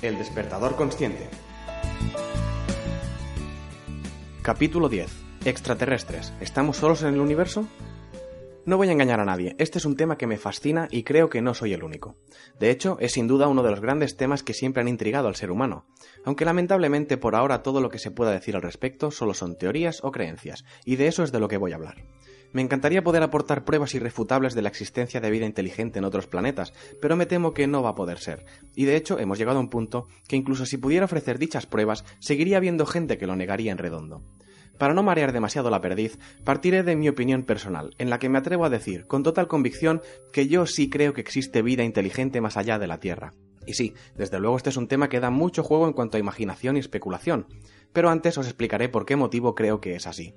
El despertador consciente. Capítulo 10. Extraterrestres. ¿Estamos solos en el universo? No voy a engañar a nadie, este es un tema que me fascina y creo que no soy el único. De hecho, es sin duda uno de los grandes temas que siempre han intrigado al ser humano, aunque lamentablemente por ahora todo lo que se pueda decir al respecto solo son teorías o creencias, y de eso es de lo que voy a hablar. Me encantaría poder aportar pruebas irrefutables de la existencia de vida inteligente en otros planetas, pero me temo que no va a poder ser. Y de hecho hemos llegado a un punto que incluso si pudiera ofrecer dichas pruebas, seguiría habiendo gente que lo negaría en redondo. Para no marear demasiado la perdiz, partiré de mi opinión personal, en la que me atrevo a decir, con total convicción, que yo sí creo que existe vida inteligente más allá de la Tierra. Y sí, desde luego este es un tema que da mucho juego en cuanto a imaginación y especulación, pero antes os explicaré por qué motivo creo que es así.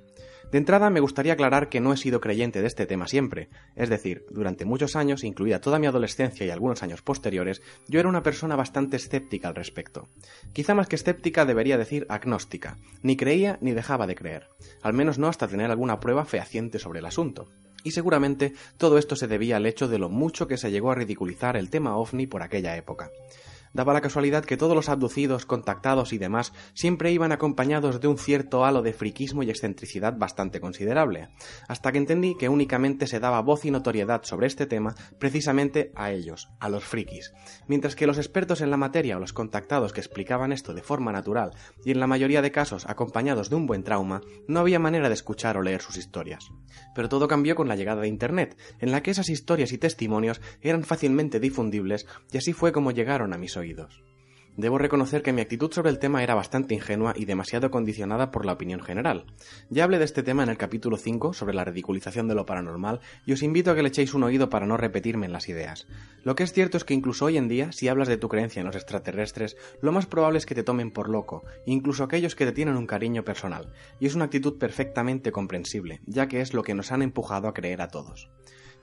De entrada me gustaría aclarar que no he sido creyente de este tema siempre, es decir, durante muchos años, incluida toda mi adolescencia y algunos años posteriores, yo era una persona bastante escéptica al respecto. Quizá más que escéptica debería decir agnóstica, ni creía ni dejaba de creer, al menos no hasta tener alguna prueba fehaciente sobre el asunto. Y seguramente todo esto se debía al hecho de lo mucho que se llegó a ridiculizar el tema ovni por aquella época daba la casualidad que todos los abducidos, contactados y demás siempre iban acompañados de un cierto halo de friquismo y excentricidad bastante considerable, hasta que entendí que únicamente se daba voz y notoriedad sobre este tema precisamente a ellos, a los frikis, mientras que los expertos en la materia o los contactados que explicaban esto de forma natural y en la mayoría de casos acompañados de un buen trauma, no había manera de escuchar o leer sus historias. Pero todo cambió con la llegada de Internet, en la que esas historias y testimonios eran fácilmente difundibles y así fue como llegaron a mis oídos. Debo reconocer que mi actitud sobre el tema era bastante ingenua y demasiado condicionada por la opinión general. Ya hablé de este tema en el capítulo 5 sobre la ridiculización de lo paranormal y os invito a que le echéis un oído para no repetirme en las ideas. Lo que es cierto es que incluso hoy en día, si hablas de tu creencia en los extraterrestres, lo más probable es que te tomen por loco, incluso aquellos que te tienen un cariño personal, y es una actitud perfectamente comprensible, ya que es lo que nos han empujado a creer a todos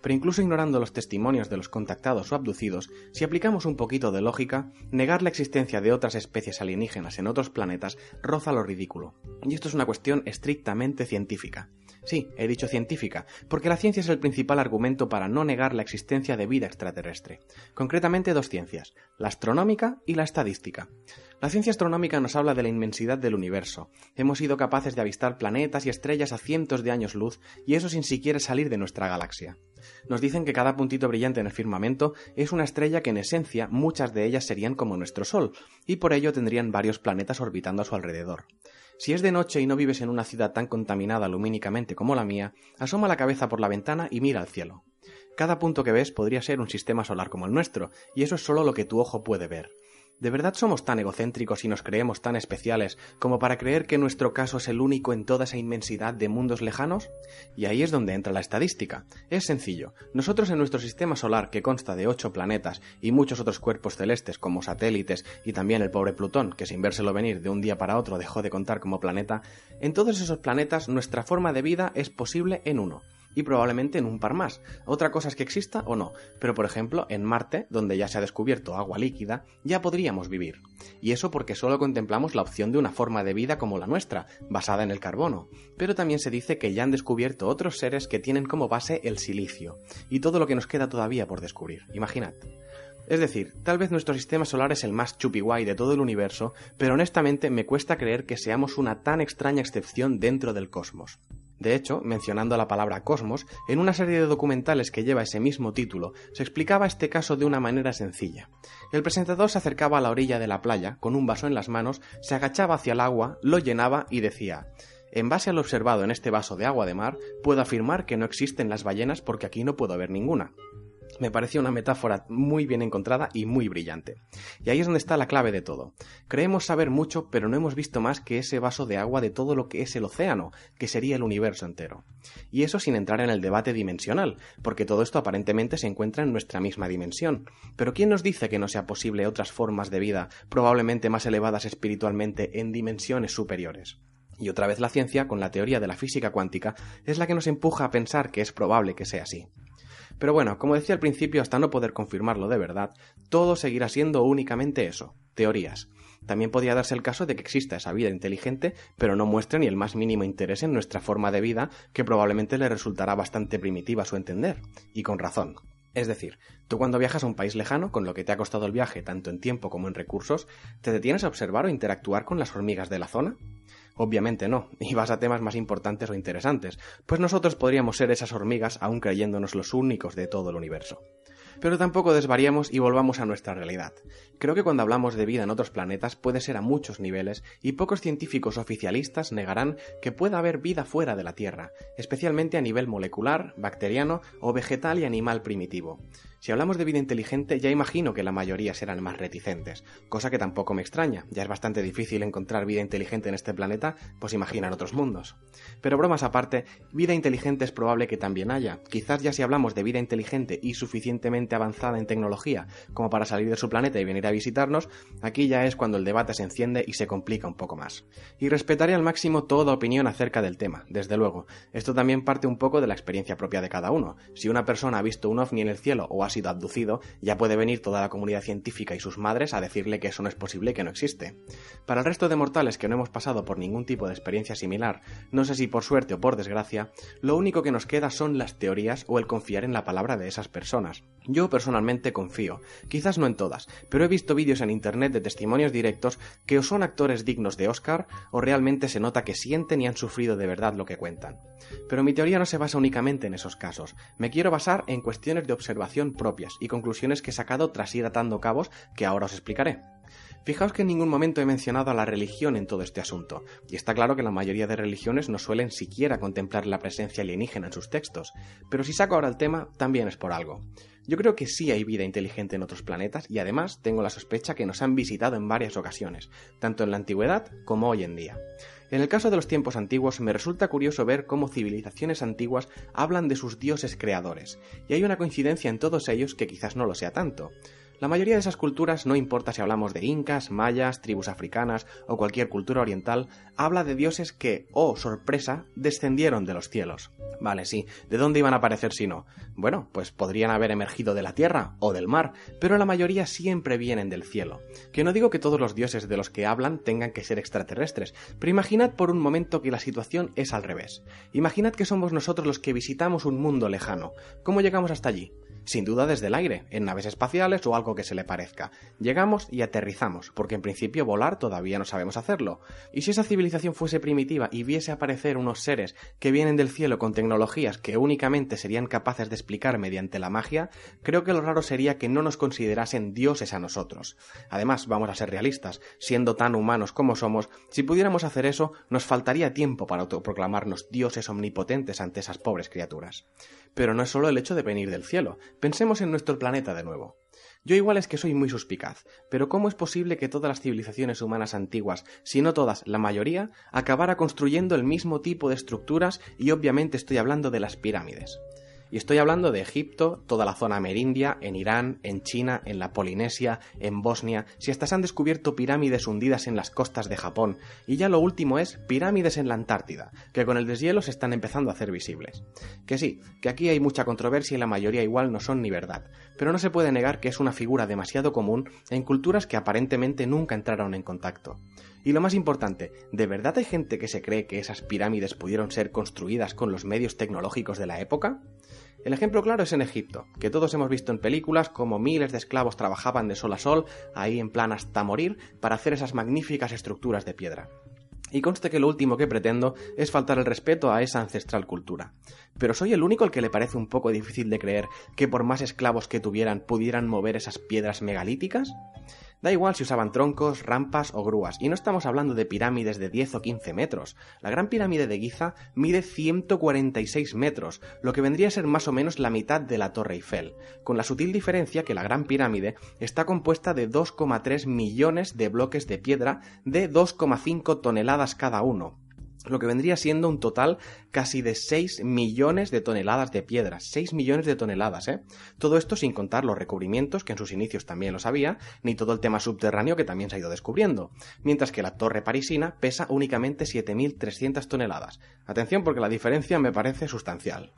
pero incluso ignorando los testimonios de los contactados o abducidos, si aplicamos un poquito de lógica, negar la existencia de otras especies alienígenas en otros planetas roza lo ridículo. Y esto es una cuestión estrictamente científica. Sí, he dicho científica, porque la ciencia es el principal argumento para no negar la existencia de vida extraterrestre. Concretamente dos ciencias, la astronómica y la estadística. La ciencia astronómica nos habla de la inmensidad del universo. Hemos sido capaces de avistar planetas y estrellas a cientos de años luz, y eso sin siquiera salir de nuestra galaxia. Nos dicen que cada puntito brillante en el firmamento es una estrella que en esencia muchas de ellas serían como nuestro Sol, y por ello tendrían varios planetas orbitando a su alrededor. Si es de noche y no vives en una ciudad tan contaminada lumínicamente como la mía, asoma la cabeza por la ventana y mira al cielo. Cada punto que ves podría ser un sistema solar como el nuestro, y eso es solo lo que tu ojo puede ver. ¿De verdad somos tan egocéntricos y nos creemos tan especiales como para creer que nuestro caso es el único en toda esa inmensidad de mundos lejanos? Y ahí es donde entra la estadística. Es sencillo. Nosotros en nuestro sistema solar, que consta de ocho planetas y muchos otros cuerpos celestes como satélites y también el pobre Plutón, que sin vérselo venir de un día para otro dejó de contar como planeta, en todos esos planetas nuestra forma de vida es posible en uno y probablemente en un par más. Otra cosa es que exista o no, pero por ejemplo en Marte, donde ya se ha descubierto agua líquida, ya podríamos vivir. Y eso porque solo contemplamos la opción de una forma de vida como la nuestra, basada en el carbono. Pero también se dice que ya han descubierto otros seres que tienen como base el silicio, y todo lo que nos queda todavía por descubrir. Imaginad. Es decir, tal vez nuestro sistema solar es el más chupiguay de todo el universo, pero honestamente me cuesta creer que seamos una tan extraña excepción dentro del cosmos. De hecho, mencionando la palabra cosmos, en una serie de documentales que lleva ese mismo título, se explicaba este caso de una manera sencilla. El presentador se acercaba a la orilla de la playa, con un vaso en las manos, se agachaba hacia el agua, lo llenaba y decía en base a lo observado en este vaso de agua de mar, puedo afirmar que no existen las ballenas porque aquí no puedo ver ninguna. Me pareció una metáfora muy bien encontrada y muy brillante. Y ahí es donde está la clave de todo. Creemos saber mucho, pero no hemos visto más que ese vaso de agua de todo lo que es el océano, que sería el universo entero. Y eso sin entrar en el debate dimensional, porque todo esto aparentemente se encuentra en nuestra misma dimensión. Pero ¿quién nos dice que no sea posible otras formas de vida, probablemente más elevadas espiritualmente, en dimensiones superiores? Y otra vez la ciencia, con la teoría de la física cuántica, es la que nos empuja a pensar que es probable que sea así. Pero bueno, como decía al principio, hasta no poder confirmarlo de verdad, todo seguirá siendo únicamente eso, teorías. También podría darse el caso de que exista esa vida inteligente, pero no muestre ni el más mínimo interés en nuestra forma de vida, que probablemente le resultará bastante primitiva a su entender, y con razón. Es decir, tú cuando viajas a un país lejano, con lo que te ha costado el viaje tanto en tiempo como en recursos, ¿te detienes a observar o interactuar con las hormigas de la zona? Obviamente no, y vas a temas más importantes o interesantes, pues nosotros podríamos ser esas hormigas aún creyéndonos los únicos de todo el universo. Pero tampoco desvariamos y volvamos a nuestra realidad. Creo que cuando hablamos de vida en otros planetas puede ser a muchos niveles y pocos científicos oficialistas negarán que pueda haber vida fuera de la Tierra, especialmente a nivel molecular, bacteriano o vegetal y animal primitivo. Si hablamos de vida inteligente, ya imagino que la mayoría serán más reticentes, cosa que tampoco me extraña, ya es bastante difícil encontrar vida inteligente en este planeta, pues imaginan otros mundos. Pero bromas aparte, vida inteligente es probable que también haya, quizás ya si hablamos de vida inteligente y suficientemente avanzada en tecnología como para salir de su planeta y venir a visitarnos, aquí ya es cuando el debate se enciende y se complica un poco más. Y respetaré al máximo toda opinión acerca del tema, desde luego. Esto también parte un poco de la experiencia propia de cada uno. Si una persona ha visto un ovni en el cielo o ha sido abducido, ya puede venir toda la comunidad científica y sus madres a decirle que eso no es posible que no existe. Para el resto de mortales que no hemos pasado por ningún tipo de experiencia similar, no sé si por suerte o por desgracia, lo único que nos queda son las teorías o el confiar en la palabra de esas personas. Yo personalmente confío, quizás no en todas, pero he visto vídeos en internet de testimonios directos que o son actores dignos de Oscar o realmente se nota que sienten y han sufrido de verdad lo que cuentan. Pero mi teoría no se basa únicamente en esos casos, me quiero basar en cuestiones de observación propias y conclusiones que he sacado tras ir atando cabos que ahora os explicaré. Fijaos que en ningún momento he mencionado a la religión en todo este asunto, y está claro que la mayoría de religiones no suelen siquiera contemplar la presencia alienígena en sus textos, pero si saco ahora el tema, también es por algo. Yo creo que sí hay vida inteligente en otros planetas y además tengo la sospecha que nos han visitado en varias ocasiones, tanto en la antigüedad como hoy en día. En el caso de los tiempos antiguos me resulta curioso ver cómo civilizaciones antiguas hablan de sus dioses creadores, y hay una coincidencia en todos ellos que quizás no lo sea tanto. La mayoría de esas culturas, no importa si hablamos de incas, mayas, tribus africanas o cualquier cultura oriental, habla de dioses que, oh sorpresa, descendieron de los cielos. Vale, sí, ¿de dónde iban a aparecer si no? Bueno, pues podrían haber emergido de la tierra o del mar, pero la mayoría siempre vienen del cielo. Que no digo que todos los dioses de los que hablan tengan que ser extraterrestres, pero imaginad por un momento que la situación es al revés. Imaginad que somos nosotros los que visitamos un mundo lejano. ¿Cómo llegamos hasta allí? Sin duda desde el aire, en naves espaciales o algo que se le parezca. Llegamos y aterrizamos, porque en principio volar todavía no sabemos hacerlo. Y si esa civilización fuese primitiva y viese aparecer unos seres que vienen del cielo con tecnologías que únicamente serían capaces de explicar mediante la magia, creo que lo raro sería que no nos considerasen dioses a nosotros. Además, vamos a ser realistas, siendo tan humanos como somos, si pudiéramos hacer eso, nos faltaría tiempo para autoproclamarnos dioses omnipotentes ante esas pobres criaturas. Pero no es solo el hecho de venir del cielo, pensemos en nuestro planeta de nuevo. Yo igual es que soy muy suspicaz, pero ¿cómo es posible que todas las civilizaciones humanas antiguas, si no todas, la mayoría, acabara construyendo el mismo tipo de estructuras y obviamente estoy hablando de las pirámides? Y estoy hablando de Egipto, toda la zona amerindia, en Irán, en China, en la Polinesia, en Bosnia, si hasta se han descubierto pirámides hundidas en las costas de Japón, y ya lo último es pirámides en la Antártida, que con el deshielo se están empezando a hacer visibles. Que sí, que aquí hay mucha controversia y la mayoría igual no son ni verdad, pero no se puede negar que es una figura demasiado común en culturas que aparentemente nunca entraron en contacto. Y lo más importante, ¿de verdad hay gente que se cree que esas pirámides pudieron ser construidas con los medios tecnológicos de la época? El ejemplo claro es en Egipto, que todos hemos visto en películas como miles de esclavos trabajaban de sol a sol, ahí en plan hasta morir, para hacer esas magníficas estructuras de piedra. Y conste que lo último que pretendo es faltar el respeto a esa ancestral cultura. Pero soy el único al que le parece un poco difícil de creer que por más esclavos que tuvieran pudieran mover esas piedras megalíticas. Da igual si usaban troncos, rampas o grúas, y no estamos hablando de pirámides de 10 o 15 metros. La gran pirámide de Giza mide 146 metros, lo que vendría a ser más o menos la mitad de la Torre Eiffel, con la sutil diferencia que la gran pirámide está compuesta de 2,3 millones de bloques de piedra de 2,5 toneladas cada uno, lo que vendría siendo un total casi de 6 millones de toneladas de piedras. 6 millones de toneladas, ¿eh? Todo esto sin contar los recubrimientos, que en sus inicios también los había, ni todo el tema subterráneo que también se ha ido descubriendo. Mientras que la torre parisina pesa únicamente 7.300 toneladas. Atención porque la diferencia me parece sustancial.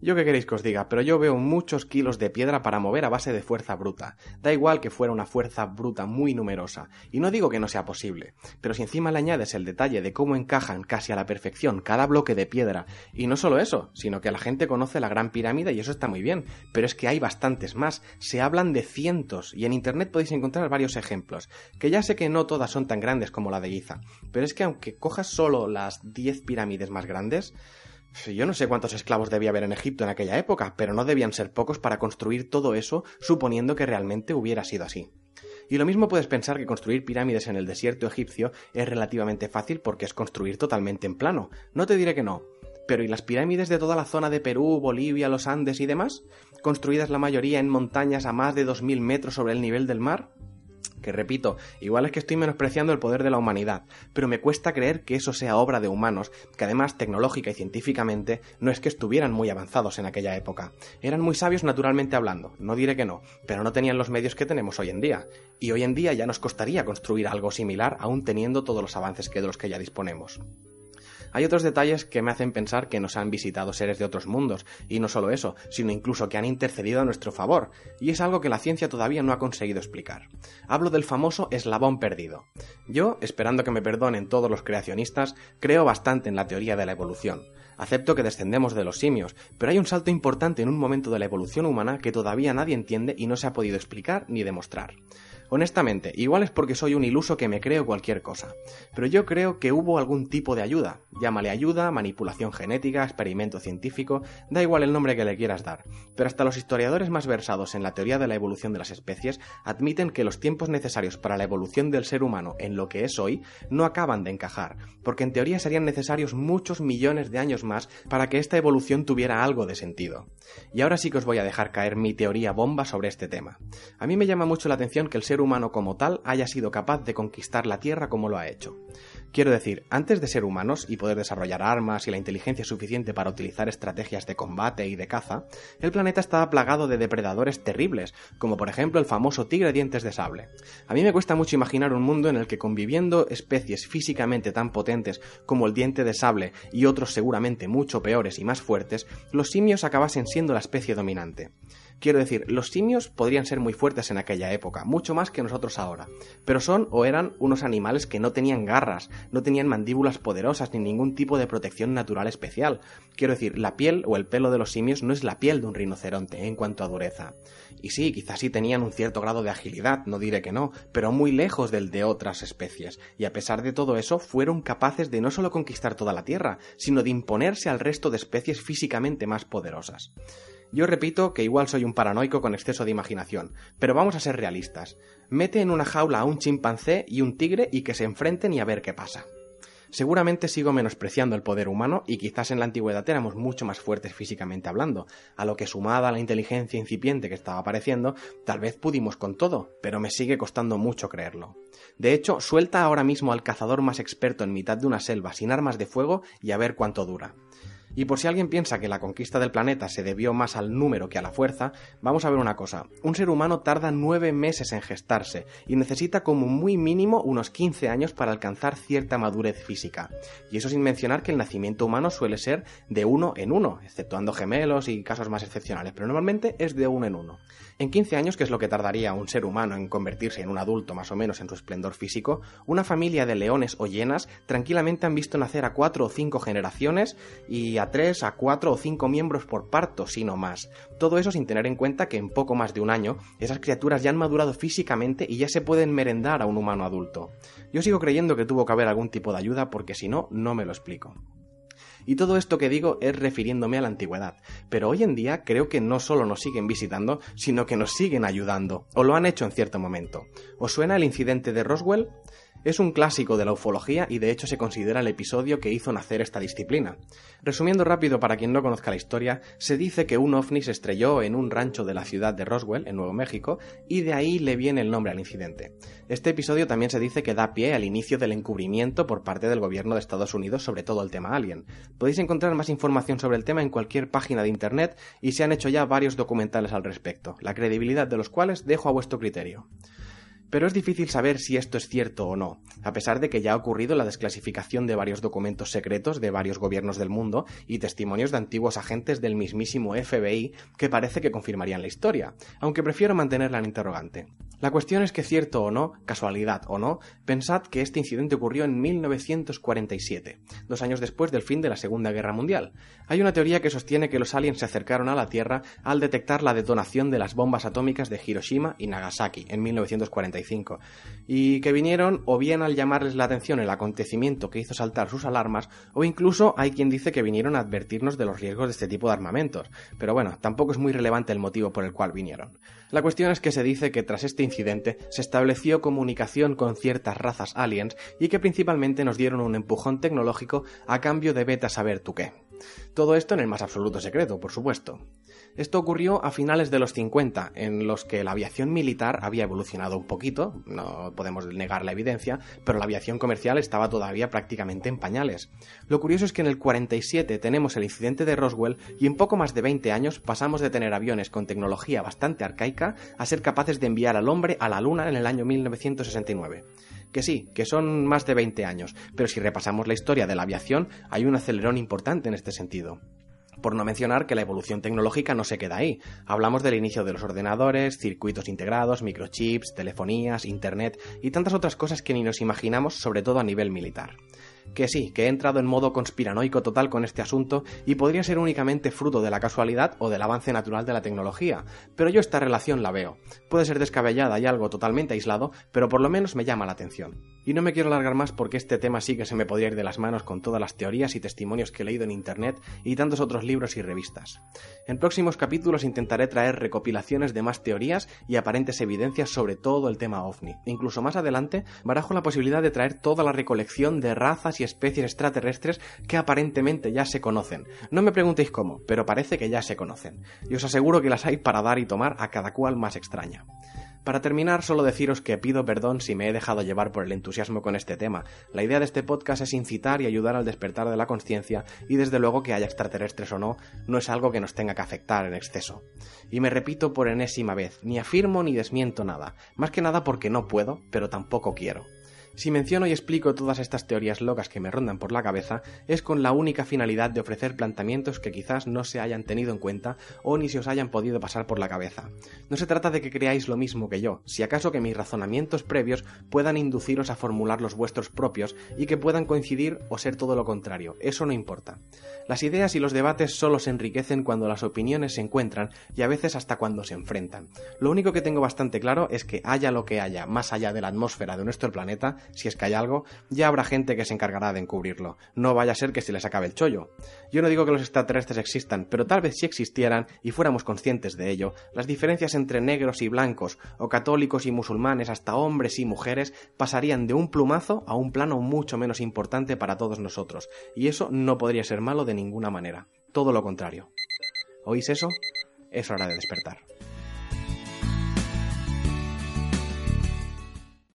Yo qué queréis que os diga, pero yo veo muchos kilos de piedra para mover a base de fuerza bruta. Da igual que fuera una fuerza bruta muy numerosa. Y no digo que no sea posible, pero si encima le añades el detalle de cómo encajan casi la perfección cada bloque de piedra. Y no solo eso, sino que la gente conoce la Gran Pirámide y eso está muy bien, pero es que hay bastantes más, se hablan de cientos y en Internet podéis encontrar varios ejemplos, que ya sé que no todas son tan grandes como la de Giza, pero es que aunque cojas solo las 10 pirámides más grandes, yo no sé cuántos esclavos debía haber en Egipto en aquella época, pero no debían ser pocos para construir todo eso suponiendo que realmente hubiera sido así. Y lo mismo puedes pensar que construir pirámides en el desierto egipcio es relativamente fácil porque es construir totalmente en plano. No te diré que no. Pero ¿y las pirámides de toda la zona de Perú, Bolivia, los Andes y demás? Construidas la mayoría en montañas a más de 2.000 metros sobre el nivel del mar? Que repito, igual es que estoy menospreciando el poder de la humanidad, pero me cuesta creer que eso sea obra de humanos, que además tecnológica y científicamente no es que estuvieran muy avanzados en aquella época. Eran muy sabios naturalmente hablando, no diré que no, pero no tenían los medios que tenemos hoy en día, y hoy en día ya nos costaría construir algo similar aún teniendo todos los avances que de los que ya disponemos. Hay otros detalles que me hacen pensar que nos han visitado seres de otros mundos, y no solo eso, sino incluso que han intercedido a nuestro favor, y es algo que la ciencia todavía no ha conseguido explicar. Hablo del famoso eslabón perdido. Yo, esperando que me perdonen todos los creacionistas, creo bastante en la teoría de la evolución. Acepto que descendemos de los simios, pero hay un salto importante en un momento de la evolución humana que todavía nadie entiende y no se ha podido explicar ni demostrar. Honestamente, igual es porque soy un iluso que me creo cualquier cosa, pero yo creo que hubo algún tipo de ayuda, llámale ayuda, manipulación genética, experimento científico, da igual el nombre que le quieras dar, pero hasta los historiadores más versados en la teoría de la evolución de las especies admiten que los tiempos necesarios para la evolución del ser humano en lo que es hoy no acaban de encajar, porque en teoría serían necesarios muchos millones de años más para que esta evolución tuviera algo de sentido. Y ahora sí que os voy a dejar caer mi teoría bomba sobre este tema. A mí me llama mucho la atención que el ser humano como tal haya sido capaz de conquistar la Tierra como lo ha hecho. Quiero decir, antes de ser humanos y poder desarrollar armas y la inteligencia suficiente para utilizar estrategias de combate y de caza, el planeta estaba plagado de depredadores terribles, como por ejemplo el famoso tigre dientes de sable. A mí me cuesta mucho imaginar un mundo en el que conviviendo especies físicamente tan potentes como el diente de sable y otros seguramente mucho peores y más fuertes, los simios acabasen siendo la especie dominante. Quiero decir, los simios podrían ser muy fuertes en aquella época, mucho más que nosotros ahora, pero son o eran unos animales que no tenían garras, no tenían mandíbulas poderosas ni ningún tipo de protección natural especial. Quiero decir, la piel o el pelo de los simios no es la piel de un rinoceronte en cuanto a dureza. Y sí, quizás sí tenían un cierto grado de agilidad, no diré que no, pero muy lejos del de otras especies, y a pesar de todo eso fueron capaces de no solo conquistar toda la Tierra, sino de imponerse al resto de especies físicamente más poderosas. Yo repito que igual soy un paranoico con exceso de imaginación, pero vamos a ser realistas. Mete en una jaula a un chimpancé y un tigre y que se enfrenten y a ver qué pasa. Seguramente sigo menospreciando el poder humano y quizás en la antigüedad éramos mucho más fuertes físicamente hablando, a lo que sumada la inteligencia incipiente que estaba apareciendo, tal vez pudimos con todo, pero me sigue costando mucho creerlo. De hecho, suelta ahora mismo al cazador más experto en mitad de una selva sin armas de fuego y a ver cuánto dura. Y por si alguien piensa que la conquista del planeta se debió más al número que a la fuerza, vamos a ver una cosa. Un ser humano tarda nueve meses en gestarse y necesita como muy mínimo unos 15 años para alcanzar cierta madurez física. Y eso sin mencionar que el nacimiento humano suele ser de uno en uno, exceptuando gemelos y casos más excepcionales, pero normalmente es de uno en uno. En 15 años, que es lo que tardaría un ser humano en convertirse en un adulto más o menos en su esplendor físico, una familia de leones o hienas tranquilamente han visto nacer a cuatro o cinco generaciones y a tres, a cuatro o cinco miembros por parto, si no más. Todo eso sin tener en cuenta que en poco más de un año esas criaturas ya han madurado físicamente y ya se pueden merendar a un humano adulto. Yo sigo creyendo que tuvo que haber algún tipo de ayuda porque si no, no me lo explico. Y todo esto que digo es refiriéndome a la antigüedad. Pero hoy en día creo que no solo nos siguen visitando, sino que nos siguen ayudando, o lo han hecho en cierto momento. ¿Os suena el incidente de Roswell? Es un clásico de la ufología y de hecho se considera el episodio que hizo nacer esta disciplina. Resumiendo rápido para quien no conozca la historia, se dice que un ovni se estrelló en un rancho de la ciudad de Roswell, en Nuevo México, y de ahí le viene el nombre al incidente. Este episodio también se dice que da pie al inicio del encubrimiento por parte del gobierno de Estados Unidos sobre todo el tema alien. Podéis encontrar más información sobre el tema en cualquier página de internet y se han hecho ya varios documentales al respecto, la credibilidad de los cuales dejo a vuestro criterio. Pero es difícil saber si esto es cierto o no, a pesar de que ya ha ocurrido la desclasificación de varios documentos secretos de varios gobiernos del mundo y testimonios de antiguos agentes del mismísimo FBI que parece que confirmarían la historia, aunque prefiero mantenerla en interrogante. La cuestión es que cierto o no, casualidad o no, pensad que este incidente ocurrió en 1947, dos años después del fin de la Segunda Guerra Mundial. Hay una teoría que sostiene que los aliens se acercaron a la Tierra al detectar la detonación de las bombas atómicas de Hiroshima y Nagasaki en 1945, y que vinieron o bien al llamarles la atención el acontecimiento que hizo saltar sus alarmas, o incluso hay quien dice que vinieron a advertirnos de los riesgos de este tipo de armamentos, pero bueno, tampoco es muy relevante el motivo por el cual vinieron. La cuestión es que se dice que tras este incidente se estableció comunicación con ciertas razas aliens y que principalmente nos dieron un empujón tecnológico a cambio de beta saber tú qué. Todo esto en el más absoluto secreto, por supuesto. Esto ocurrió a finales de los 50, en los que la aviación militar había evolucionado un poquito, no podemos negar la evidencia, pero la aviación comercial estaba todavía prácticamente en pañales. Lo curioso es que en el 47 tenemos el incidente de Roswell y en poco más de 20 años pasamos de tener aviones con tecnología bastante arcaica a ser capaces de enviar al hombre a la Luna en el año 1969. Que sí, que son más de 20 años, pero si repasamos la historia de la aviación hay un acelerón importante en este sentido. Por no mencionar que la evolución tecnológica no se queda ahí. Hablamos del inicio de los ordenadores, circuitos integrados, microchips, telefonías, internet y tantas otras cosas que ni nos imaginamos, sobre todo a nivel militar. Que sí, que he entrado en modo conspiranoico total con este asunto y podría ser únicamente fruto de la casualidad o del avance natural de la tecnología, pero yo esta relación la veo. Puede ser descabellada y algo totalmente aislado, pero por lo menos me llama la atención. Y no me quiero alargar más porque este tema sí que se me podría ir de las manos con todas las teorías y testimonios que he leído en internet y tantos otros libros y revistas. En próximos capítulos intentaré traer recopilaciones de más teorías y aparentes evidencias sobre todo el tema ovni. Incluso más adelante barajo la posibilidad de traer toda la recolección de razas y especies extraterrestres que aparentemente ya se conocen. No me preguntéis cómo, pero parece que ya se conocen. Y os aseguro que las hay para dar y tomar a cada cual más extraña. Para terminar, solo deciros que pido perdón si me he dejado llevar por el entusiasmo con este tema. La idea de este podcast es incitar y ayudar al despertar de la conciencia y desde luego que haya extraterrestres o no, no es algo que nos tenga que afectar en exceso. Y me repito por enésima vez, ni afirmo ni desmiento nada, más que nada porque no puedo, pero tampoco quiero. Si menciono y explico todas estas teorías locas que me rondan por la cabeza, es con la única finalidad de ofrecer planteamientos que quizás no se hayan tenido en cuenta o ni se os hayan podido pasar por la cabeza. No se trata de que creáis lo mismo que yo, si acaso que mis razonamientos previos puedan induciros a formular los vuestros propios y que puedan coincidir o ser todo lo contrario, eso no importa. Las ideas y los debates solo se enriquecen cuando las opiniones se encuentran y a veces hasta cuando se enfrentan. Lo único que tengo bastante claro es que haya lo que haya más allá de la atmósfera de nuestro planeta, si es que hay algo, ya habrá gente que se encargará de encubrirlo. No vaya a ser que se les acabe el chollo. Yo no digo que los extraterrestres existan, pero tal vez si existieran y fuéramos conscientes de ello, las diferencias entre negros y blancos, o católicos y musulmanes, hasta hombres y mujeres, pasarían de un plumazo a un plano mucho menos importante para todos nosotros, y eso no podría ser malo de ninguna manera. Todo lo contrario. ¿Oís eso? Es hora de despertar.